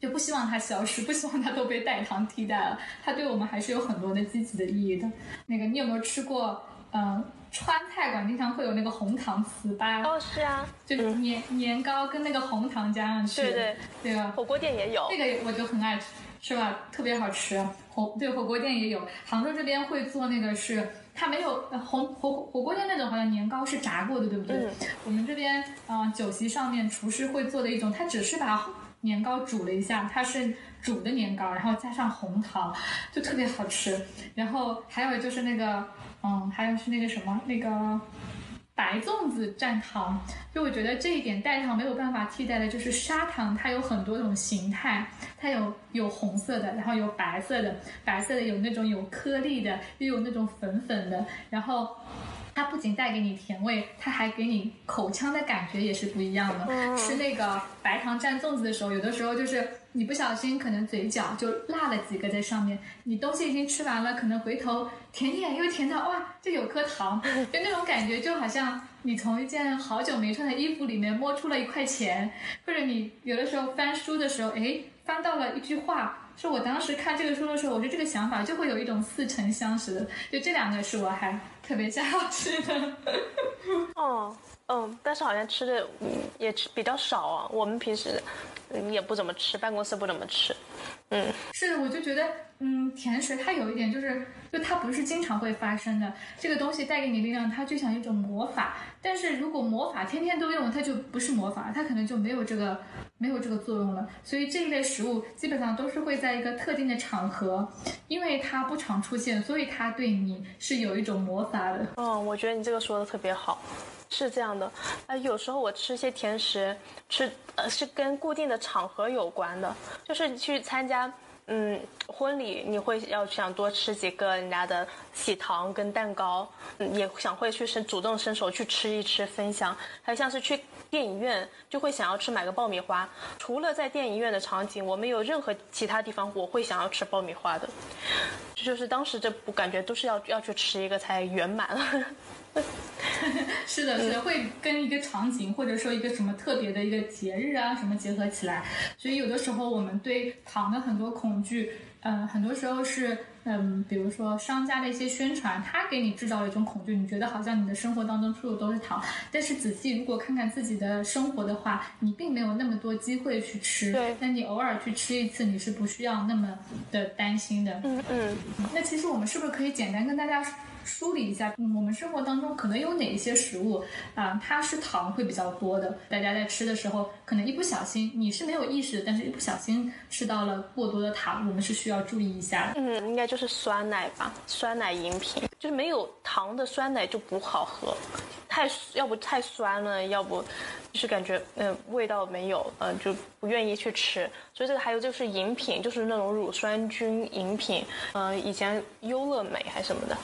就不希望它消失，不希望它都被代糖替代了。它对我们还是有很多的积极的意义的。那个，你有没有吃过？嗯、川菜馆经常会有那个红糖糍粑，哦，是啊，就是年年糕跟那个红糖加上去，对对，对吧？火锅店也有那。个我就很爱吃，是吧？特别好吃。火对火锅店也有，杭州这边会做那个是。它没有呃红火火锅店那种，好像年糕是炸过的，对不对？嗯我们这边啊、呃酒席上面厨师会做的一种，它只是把年糕煮了一下，它是煮的年糕，然后加上红糖，就特别好吃。然后还有就是那个，嗯，还有是那个什么那个。白粽子蘸糖，就我觉得这一点代糖没有办法替代的，就是砂糖，它有很多种形态，它有有红色的，然后有白色的，白色的有那种有颗粒的，又有那种粉粉的，然后。它不仅带给你甜味，它还给你口腔的感觉也是不一样的。嗯吃那个白糖蘸粽子的时候，有的时候就是你不小心可能嘴角就落了几个在上面，你东西已经吃完了，可能回头甜点又甜到哇，这有颗糖，就那种感觉就好像你从一件好久没穿的衣服里面摸出了一块钱，或者你有的时候翻书的时候，哎，翻到了一句话。是我当时看这个书的时候，我就这个想法就会有一种似曾相识的，就这两个是我还特别想要吃的。哦，嗯，但是好像吃的嗯也吃比较少啊。我们平时嗯也不怎么吃，办公室不怎么吃。嗯，是的，我就觉得，嗯，甜食它有一点就是，就它不是经常会发生的。这个东西带给你力量，它就像一种魔法。但是如果魔法天天都用，它就不是魔法，它可能就没有这个没有这个作用了。所以这一类食物基本上都是会在一个特定的场合，因为它不常出现，所以它对你是有一种魔法的。嗯，我觉得你这个说的特别好，是这样的。呃，有时候我吃一些甜食，吃呃是跟固定的场合有关的，就是去参加。嗯，婚礼你会要想多吃几个人家的喜糖跟蛋糕，也想会去伸主动伸手去吃一吃分享，还像是去电影院就会想要吃买个爆米花。除了在电影院的场景，我没有任何其他地方我会想要吃爆米花的。这就是当时这部感觉都是要要去吃一个才圆满。是的，是的，会跟一个场景或者说一个什么特别的一个节日啊什么结合起来，所以有的时候我们对糖的很多恐惧，嗯、很多时候是嗯，比如说商家的一些宣传，他给你制造了一种恐惧，你觉得好像你的生活当中处处都是糖。但是仔细如果看看自己的生活的话，你并没有那么多机会去吃。对，那你偶尔去吃一次，你是不需要那么的担心的。嗯嗯。那其实我们是不是可以简单跟大家？梳理一下，我们生活当中可能有哪一些食物啊，它是糖会比较多的。大家在吃的时候，可能一不小心，你是没有意识，但是一不小心吃到了过多的糖，我们是需要注意一下。嗯，应该就是酸奶吧，酸奶饮品，就是没有糖的酸奶就不好喝，太要不太酸了，要不就是感觉嗯味道没有，嗯就不愿意去吃。所以这个还有就是饮品，就是那种乳酸菌饮品，嗯，以前优乐美还是什么的。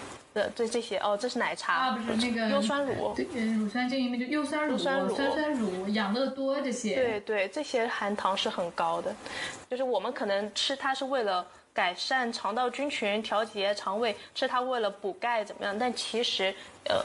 对对这些哦，这是奶茶啊，不是那个优酸乳，对，乳酸菌里面就优酸乳、酸酸乳、养乐多这些。对对，这些含糖是很高的，就是我们可能吃它是为了改善肠道菌群、调节肠胃，吃它为了补钙怎么样？但其实。呃，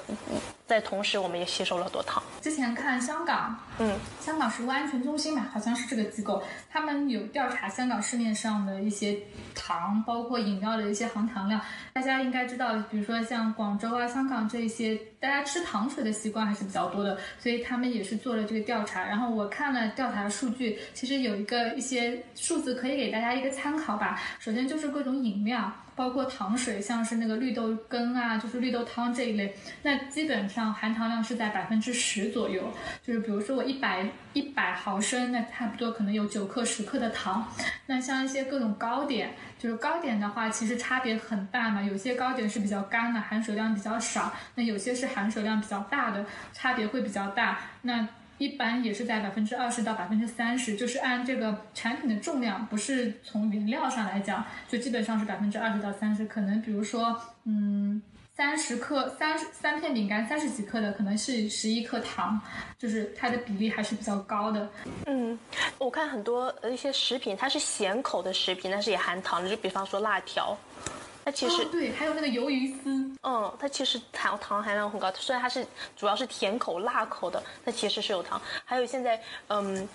在同时我们也吸收了很多糖。之前看香港，嗯，香港食物安全中心吧，好像是这个机构，他们有调查香港市面上的一些糖，包括饮料的一些含糖量。大家应该知道，比如说像广州啊、香港这一些，大家吃糖水的习惯还是比较多的，所以他们也是做了这个调查。然后我看了调查的数据，其实有一个一些数字可以给大家一个参考吧。首先就是各种饮料。包括糖水，像是那个绿豆羹啊，就是绿豆汤这一类，那基本上含糖量是在百分之十左右。就是比如说我一百一百毫升，那差不多可能有九克十克的糖。那像一些各种糕点，就是糕点的话，其实差别很大嘛。有些糕点是比较干的，含水量比较少；那有些是含水量比较大的，差别会比较大。那一般也是在百分之二十到百分之三十，就是按这个产品的重量，不是从原料上来讲，就基本上是百分之二十到三十。可能比如说，嗯，三十克三三片饼干三十几克的，可能是十一克糖，就是它的比例还是比较高的。嗯，我看很多一些食品，它是咸口的食品，但是也含糖的，就比方说辣条。它其实对，还有那个鱿鱼丝，嗯，它其实糖糖含量很高。虽然它是主要是甜口、辣口的，它其实是有糖。还有现在，嗯，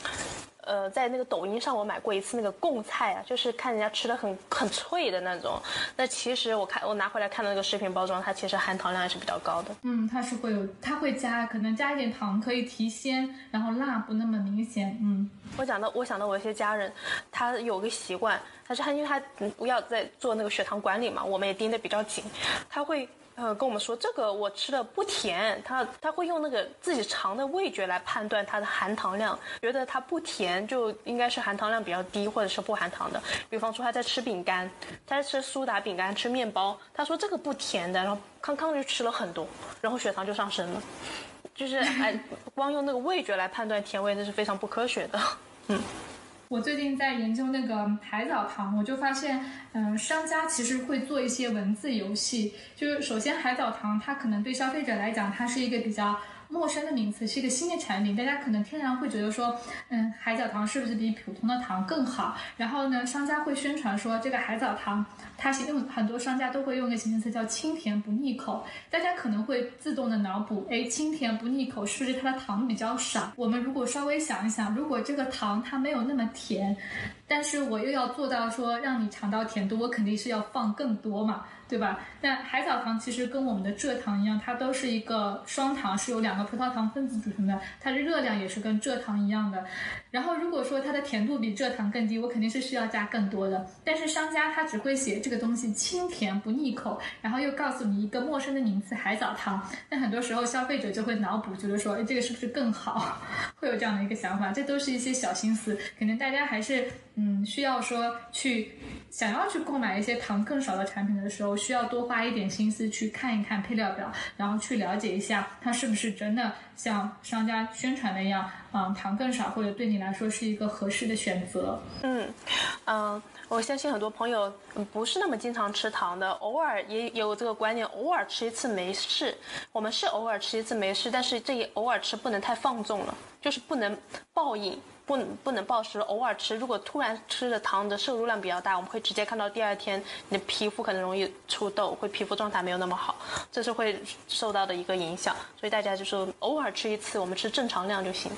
呃，在那个抖音上我买过一次那个贡菜啊，就是看人家吃的很很脆的那种。那其实我看我拿回来看到那个食品包装，它其实含糖量还是比较高的。嗯，它是会有，它会加，可能加一点糖可以提鲜，然后辣不那么明显。嗯，我想到我想到我一些家人，他有个习惯。但是他因为他不要在做那个血糖管理嘛，我们也盯得比较紧。他会呃跟我们说，这个我吃的不甜，他他会用那个自己尝的味觉来判断它的含糖量，觉得它不甜就应该是含糖量比较低或者是不含糖的。比方说他在吃饼干，他在吃苏打饼干、吃面包，他说这个不甜的，然后康康就吃了很多，然后血糖就上升了。就是哎，光用那个味觉来判断甜味，那是非常不科学的。嗯。我最近在研究那个海藻糖，我就发现，嗯，商家其实会做一些文字游戏。就是首先，海藻糖它可能对消费者来讲，它是一个比较。陌生的名词是一个新的产品，大家可能天然会觉得说，嗯，海藻糖是不是比普通的糖更好？然后呢，商家会宣传说这个海藻糖，它是用很多商家都会用一个形容词叫清甜不腻口。大家可能会自动的脑补，哎，清甜不腻口是不是它的糖比较少？我们如果稍微想一想，如果这个糖它没有那么甜，但是我又要做到说让你尝到甜度，我肯定是要放更多嘛。对吧？那海藻糖其实跟我们的蔗糖一样，它都是一个双糖，是由两个葡萄糖分子组成的，它的热量也是跟蔗糖一样的。然后如果说它的甜度比蔗糖更低，我肯定是需要加更多的。但是商家他只会写这个东西清甜不腻口，然后又告诉你一个陌生的名字海藻糖，那很多时候消费者就会脑补，觉得说，哎，这个是不是更好？会有这样的一个想法。这都是一些小心思，可能大家还是嗯需要说去想要去购买一些糖更少的产品的时候。需要多花一点心思去看一看配料表，然后去了解一下它是不是真的像商家宣传那样，嗯，糖更少，或者对你来说是一个合适的选择。嗯，嗯，我相信很多朋友不是那么经常吃糖的，偶尔也有这个观念，偶尔吃一次没事。我们是偶尔吃一次没事，但是这也偶尔吃不能太放纵了，就是不能暴饮。不不能暴食，偶尔吃。如果突然吃的糖的摄入量比较大，我们会直接看到第二天你的皮肤可能容易出痘，会皮肤状态没有那么好，这是会受到的一个影响。所以大家就是偶尔吃一次，我们吃正常量就行。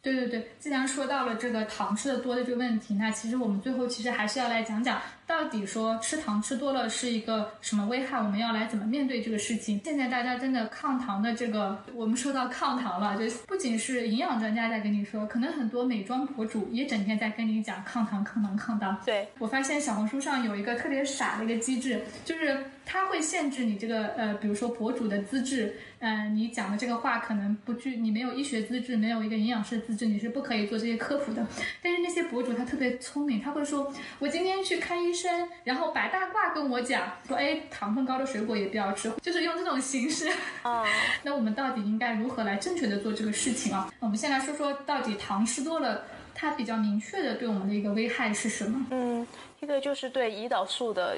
对对对，既然说到了这个糖吃的多的这个问题，那其实我们最后其实还是要来讲讲到底说吃糖吃多了是一个什么危害？我们要来怎么面对这个事情？现在大家真的抗糖的这个，我们说到抗糖了，就不仅是营养专家在跟你说，可能很多美妆博主也整天在跟你讲抗糖、抗糖、抗糖。对我发现小红书上有一个特别傻的一个机制，就是它会限制你这个呃，比如说博主的资质，嗯、你讲的这个话可能不具，你没有医学资质，没有一个营养师资质，你是不可以做这些科普的。但是那些博主他特别聪明，他会说，我今天去看医生，然后白大褂跟我讲说，哎，糖分高的水果也不要吃，就是用这种形式。啊，那我们到底应该如何来正确的做这个事情啊？我们先来说说，到底糖吃多了，它比较明确的对我们的一个危害是什么？嗯，这个就是对胰岛素的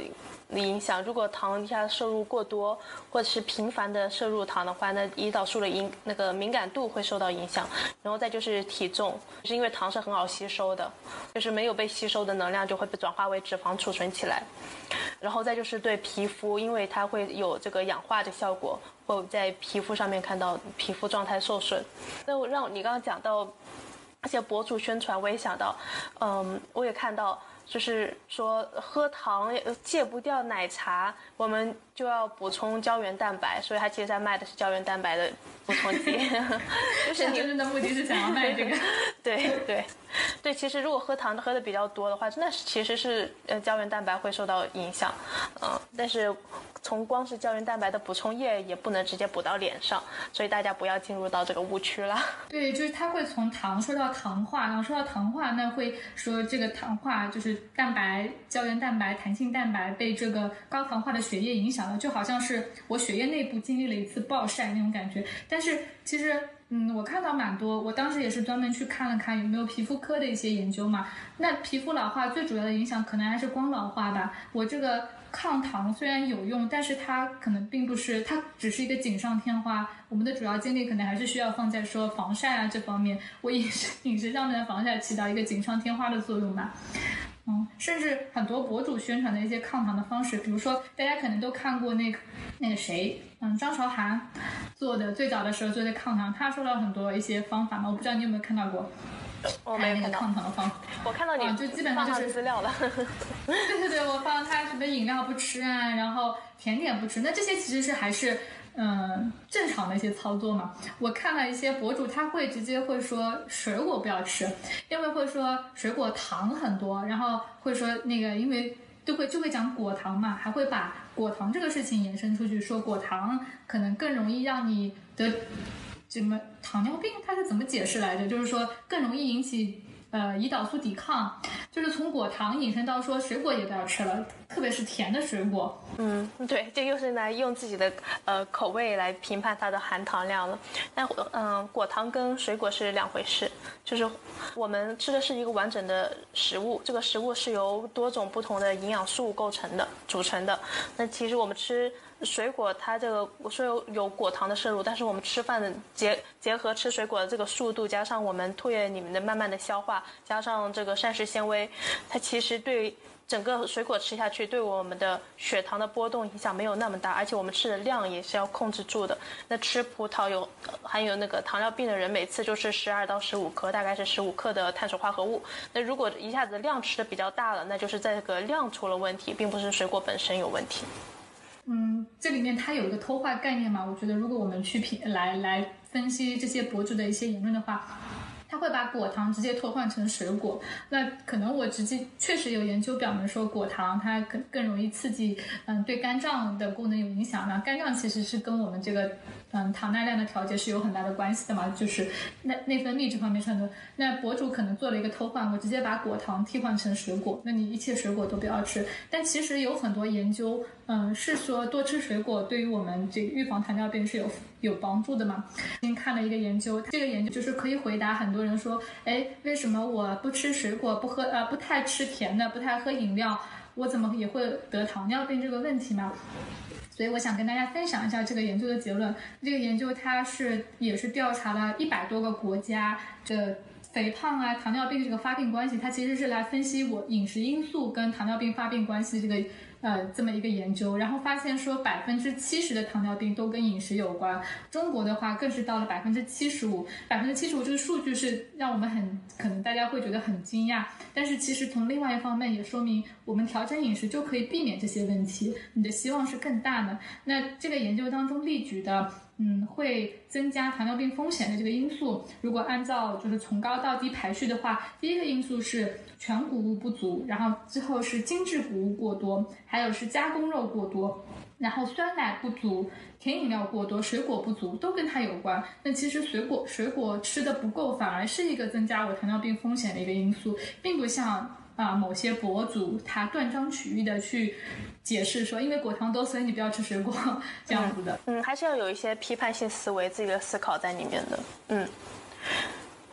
影响。如果糖一下摄入过多，或者是频繁的摄入糖的话，那胰岛素的影那个敏感度会受到影响。然后再就是体重，是因为糖是很好吸收的，就是没有被吸收的能量就会被转化为脂肪储存起来。然后再就是对皮肤，因为它会有这个氧化的效果，会在皮肤上面看到皮肤状态受损。那我让你刚刚讲到而且博主宣传，我也想到，嗯，我也看到，就是说喝糖戒不掉奶茶，我们就要补充胶原蛋白，所以它其实在卖的是胶原蛋白的补充剂，就是你真正的目的是想要卖这个。对 对对，其实如果喝糖喝的比较多的话，那是其实是呃胶原蛋白会受到影响，嗯、但是从光是胶原蛋白的补充液也不能直接补到脸上，所以大家不要进入到这个误区了。对，就是它会从糖说到糖化，然后说到糖化，那会说这个糖化就是蛋白、胶原蛋白、弹性蛋白被这个高糖化的血液影响就好像是我血液内部经历了一次暴晒那种感觉。但是其实，嗯，我看到蛮多，我当时也是专门去看了看有没有皮肤科的一些研究嘛。那皮肤老化最主要的影响可能还是光老化吧。我这个抗糖虽然有用，但是它可能并不是，它只是一个锦上添花。我们的主要精力可能还是需要放在说防晒啊这方面。我饮食 饮食上面的防晒起到一个锦上添花的作用吧。嗯，甚至很多博主宣传的一些抗糖的方式，比如说大家可能都看过那个那个谁，嗯，张韶涵做的最早的时候做的抗糖，他说了很多一些方法嘛，我不知道你有没有看到过，我没有看到那个抗，糖的方法。我看到你啊就基本上就是资料了。对对对，我放他什么饮料不吃啊，然后甜点不吃，那这些其实是还是嗯正常的一些操作嘛。我看了一些博主，他会直接会说水果不要吃，因为会说水果糖很多，然后会说那个因为就会就会讲果糖嘛，还会把果糖这个事情延伸出去，说果糖可能更容易让你得什么糖尿病，它是怎么解释来着？就是说更容易引起呃胰岛素抵抗，就是从果糖引申到说水果也不要吃了，特别是甜的水果。嗯，对，这又是来用自己的呃口味来评判它的含糖量了。但嗯、果糖跟水果是两回事，就是我们吃的是一个完整的食物，这个食物是由多种不同的营养素构成的组成的。那其实我们吃水果，它这个虽有有果糖的摄入，但是我们吃饭的结结合吃水果的这个速度，加上我们唾液里面的慢慢的消化，加上这个膳食纤维，它其实对整个水果吃下去，对我们的血糖的波动影响没有那么大，而且我们吃的量也是要控制住的。那吃葡萄有含有那个糖尿病的人，每次就是十二到十五克，大概是十五克的碳水化合物。那如果一下子量吃的比较大了，那就是这个量出了问题，并不是水果本身有问题。嗯，这里面它有一个偷换概念嘛，我觉得如果我们去评来来分析这些博主的一些言论的话。他会把果糖直接偷换成水果，那可能我直接确实有研究表明说果糖它更更容易刺激，嗯，对肝脏的功能有影响。那肝脏其实是跟我们这个嗯糖耐量的调节是有很大的关系的嘛，就是内内分泌这方面是很多。那博主可能做了一个偷换，我直接把果糖替换成水果，那你一切水果都不要吃。但其实有很多研究，嗯，是说多吃水果对于我们这个预防糖尿病是有有帮助的嘛。今天看了一个研究，这个研究就是可以回答很多人说，哎，为什么我不吃水果，不喝呃不太吃甜的，不太喝饮料，我怎么也会得糖尿病这个问题嘛？所以我想跟大家分享一下这个研究的结论。这个研究它是也是调查了一百多个国家的肥胖啊、糖尿病这个发病关系，它其实是来分析我饮食因素跟糖尿病发病关系这个。呃，这么一个研究，然后发现说百分之七十的糖尿病都跟饮食有关。中国的话更是到了百分之七十五，百分之七十五这个数据是让我们很可能大家会觉得很惊讶。但是其实从另外一方面也说明，我们调整饮食就可以避免这些问题，你的希望是更大的。那这个研究当中例举的。嗯，会增加糖尿病风险的这个因素，如果按照就是从高到低排序的话，第一个因素是全谷物不足，然后之后是精致谷物过多，还有是加工肉过多，然后酸奶不足、甜饮料过多、水果不足都跟它有关。那其实水果水果吃的不够，反而是一个增加我糖尿病风险的一个因素，并不像。啊，某些博主他断章取义的去解释说，因为果糖多，所以你不要吃水果，这样子的。嗯，还是要有一些批判性思维、自己的思考在里面的。嗯。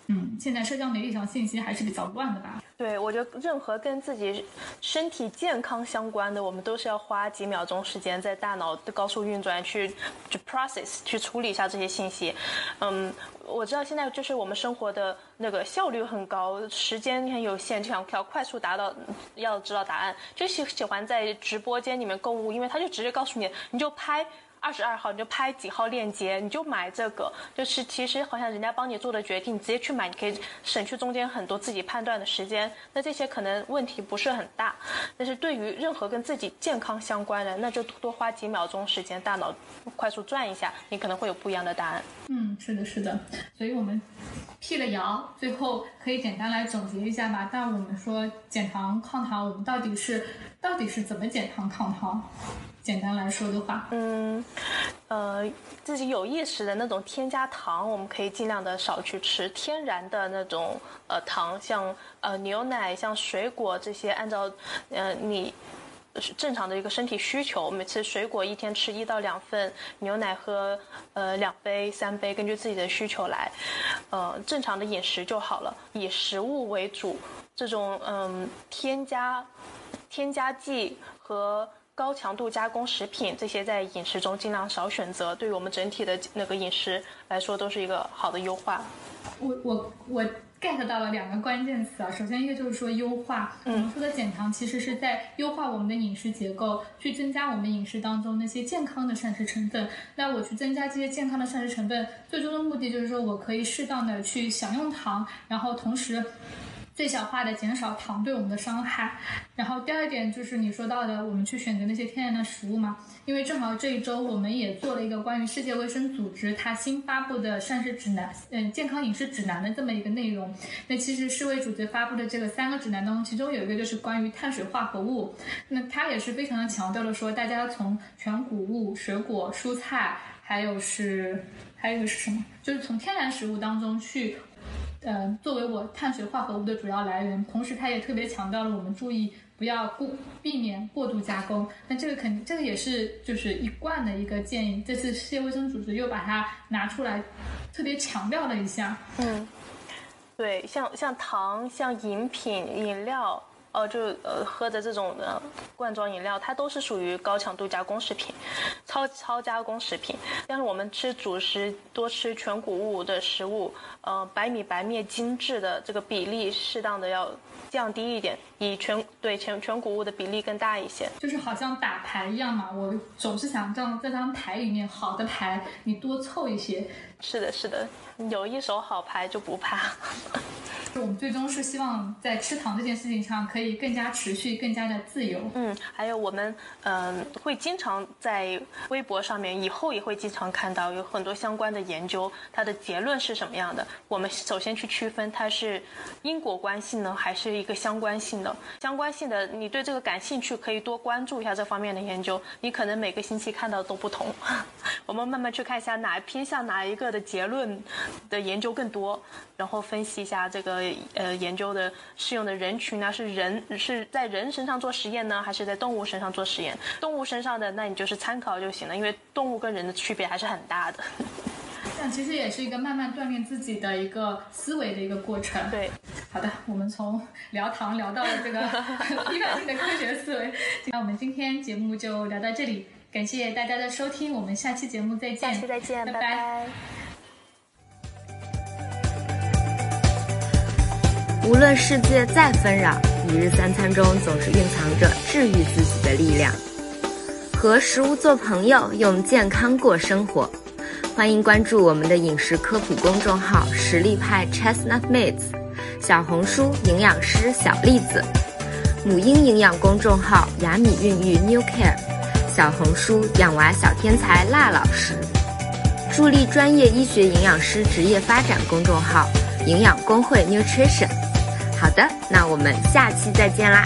嗯，现在社交媒体上信息还是比较乱的吧？对，我觉得任何跟自己身体健康相关的，我们都是要花几秒钟时间在大脑的高速运转去去 process 去处理一下这些信息。嗯，我知道现在就是我们生活的那个效率很高，时间很有限，就想要快速达到要知道答案，就喜喜欢在直播间里面购物，因为他就直接告诉你，你就拍。二十二号你就拍几号链接，你就买这个，就是其实好像人家帮你做的决定，你直接去买，你可以省去中间很多自己判断的时间。那这些可能问题不是很大，但是对于任何跟自己健康相关的，那就多花几秒钟时间，大脑快速转一下，你可能会有不一样的答案。嗯，是的，是的。所以我们辟了谣，最后可以简单来总结一下吧。但我们说减糖抗糖，我们到底是到底是怎么减糖抗糖？简单来说的话，嗯，呃，自己有意识的那种添加糖，我们可以尽量的少去吃。天然的那种呃糖，像呃牛奶、像水果这些，按照呃你正常的一个身体需求，每次水果一天吃一到两份，牛奶喝呃两杯三杯，根据自己的需求来，呃正常的饮食就好了，以食物为主。这种嗯添加添加剂和高强度加工食品，这些在饮食中尽量少选择，对于我们整体的那个饮食来说，都是一个好的优化。我我我 get 到了两个关键词啊，首先一个就是说优化，我们说的减糖其实是在优化我们的饮食结构，去增加我们饮食当中那些健康的膳食成分。那我去增加这些健康的膳食成分，最终的目的就是说我可以适当的去享用糖，然后同时。最小化的减少糖对我们的伤害，然后第二点就是你说到的，我们去选择那些天然的食物嘛，因为正好这一周我们也做了一个关于世界卫生组织它新发布的膳食指南，嗯，健康饮食指南的这么一个内容。那其实世卫组织发布的这个三个指南当中，其中有一个就是关于碳水化合物，那它也是非常的强调了说，大家从全谷物、水果、蔬菜，还有是还有一个是什么，就是从天然食物当中去。呃，作为我碳水化合物的主要来源，同时它也特别强调了我们注意不要过避免过度加工。那这个肯定，这个也是就是一贯的一个建议。这次世界卫生组织又把它拿出来，特别强调了一下。嗯，对，像像糖、像饮品、饮料。哦，就呃喝的这种的罐装饮料，它都是属于高强度加工食品，超超加工食品。但是我们吃主食，多吃全谷物的食物，呃，白米白面精致的这个比例适当的要降低一点，以全对全全谷物的比例更大一些。就是好像打牌一样嘛，我总是想这样这张牌里面好的牌你多凑一些。是的，是的，有一手好牌就不怕。我们最终是希望在吃糖这件事情上可以更加持续、更加的自由。嗯，还有我们嗯会经常在微博上面，以后也会经常看到有很多相关的研究，它的结论是什么样的？我们首先去区分它是因果关系呢，还是一个相关性的？相关性的，你对这个感兴趣，可以多关注一下这方面的研究。你可能每个星期看到都不同，我们慢慢去看一下哪偏向哪一个的结论的研究更多，然后分析一下这个。呃，研究的适用的人群呢，是人是在人身上做实验呢，还是在动物身上做实验？动物身上的，那你就是参考就行了，因为动物跟人的区别还是很大的。但其实也是一个慢慢锻炼自己的一个思维的一个过程。对，好的，我们从聊糖聊到了这个批判性的科学思维。那我们今天节目就聊到这里，感谢大家的收听，我们下期节目再见。下期再见，拜拜。无论世界再纷扰，一日三餐中总是蕴藏着治愈自己的力量。和食物做朋友，用健康过生活。欢迎关注我们的饮食科普公众号“实力派 Chestnut 妹子”，小红书营养师小栗子，母婴营养公众号“雅米孕育 New Care”，小红书养娃小天才辣老师，助力专业医学营养师职业发展公众号“营养工会 Nutrition”。好的，那我们下期再见啦。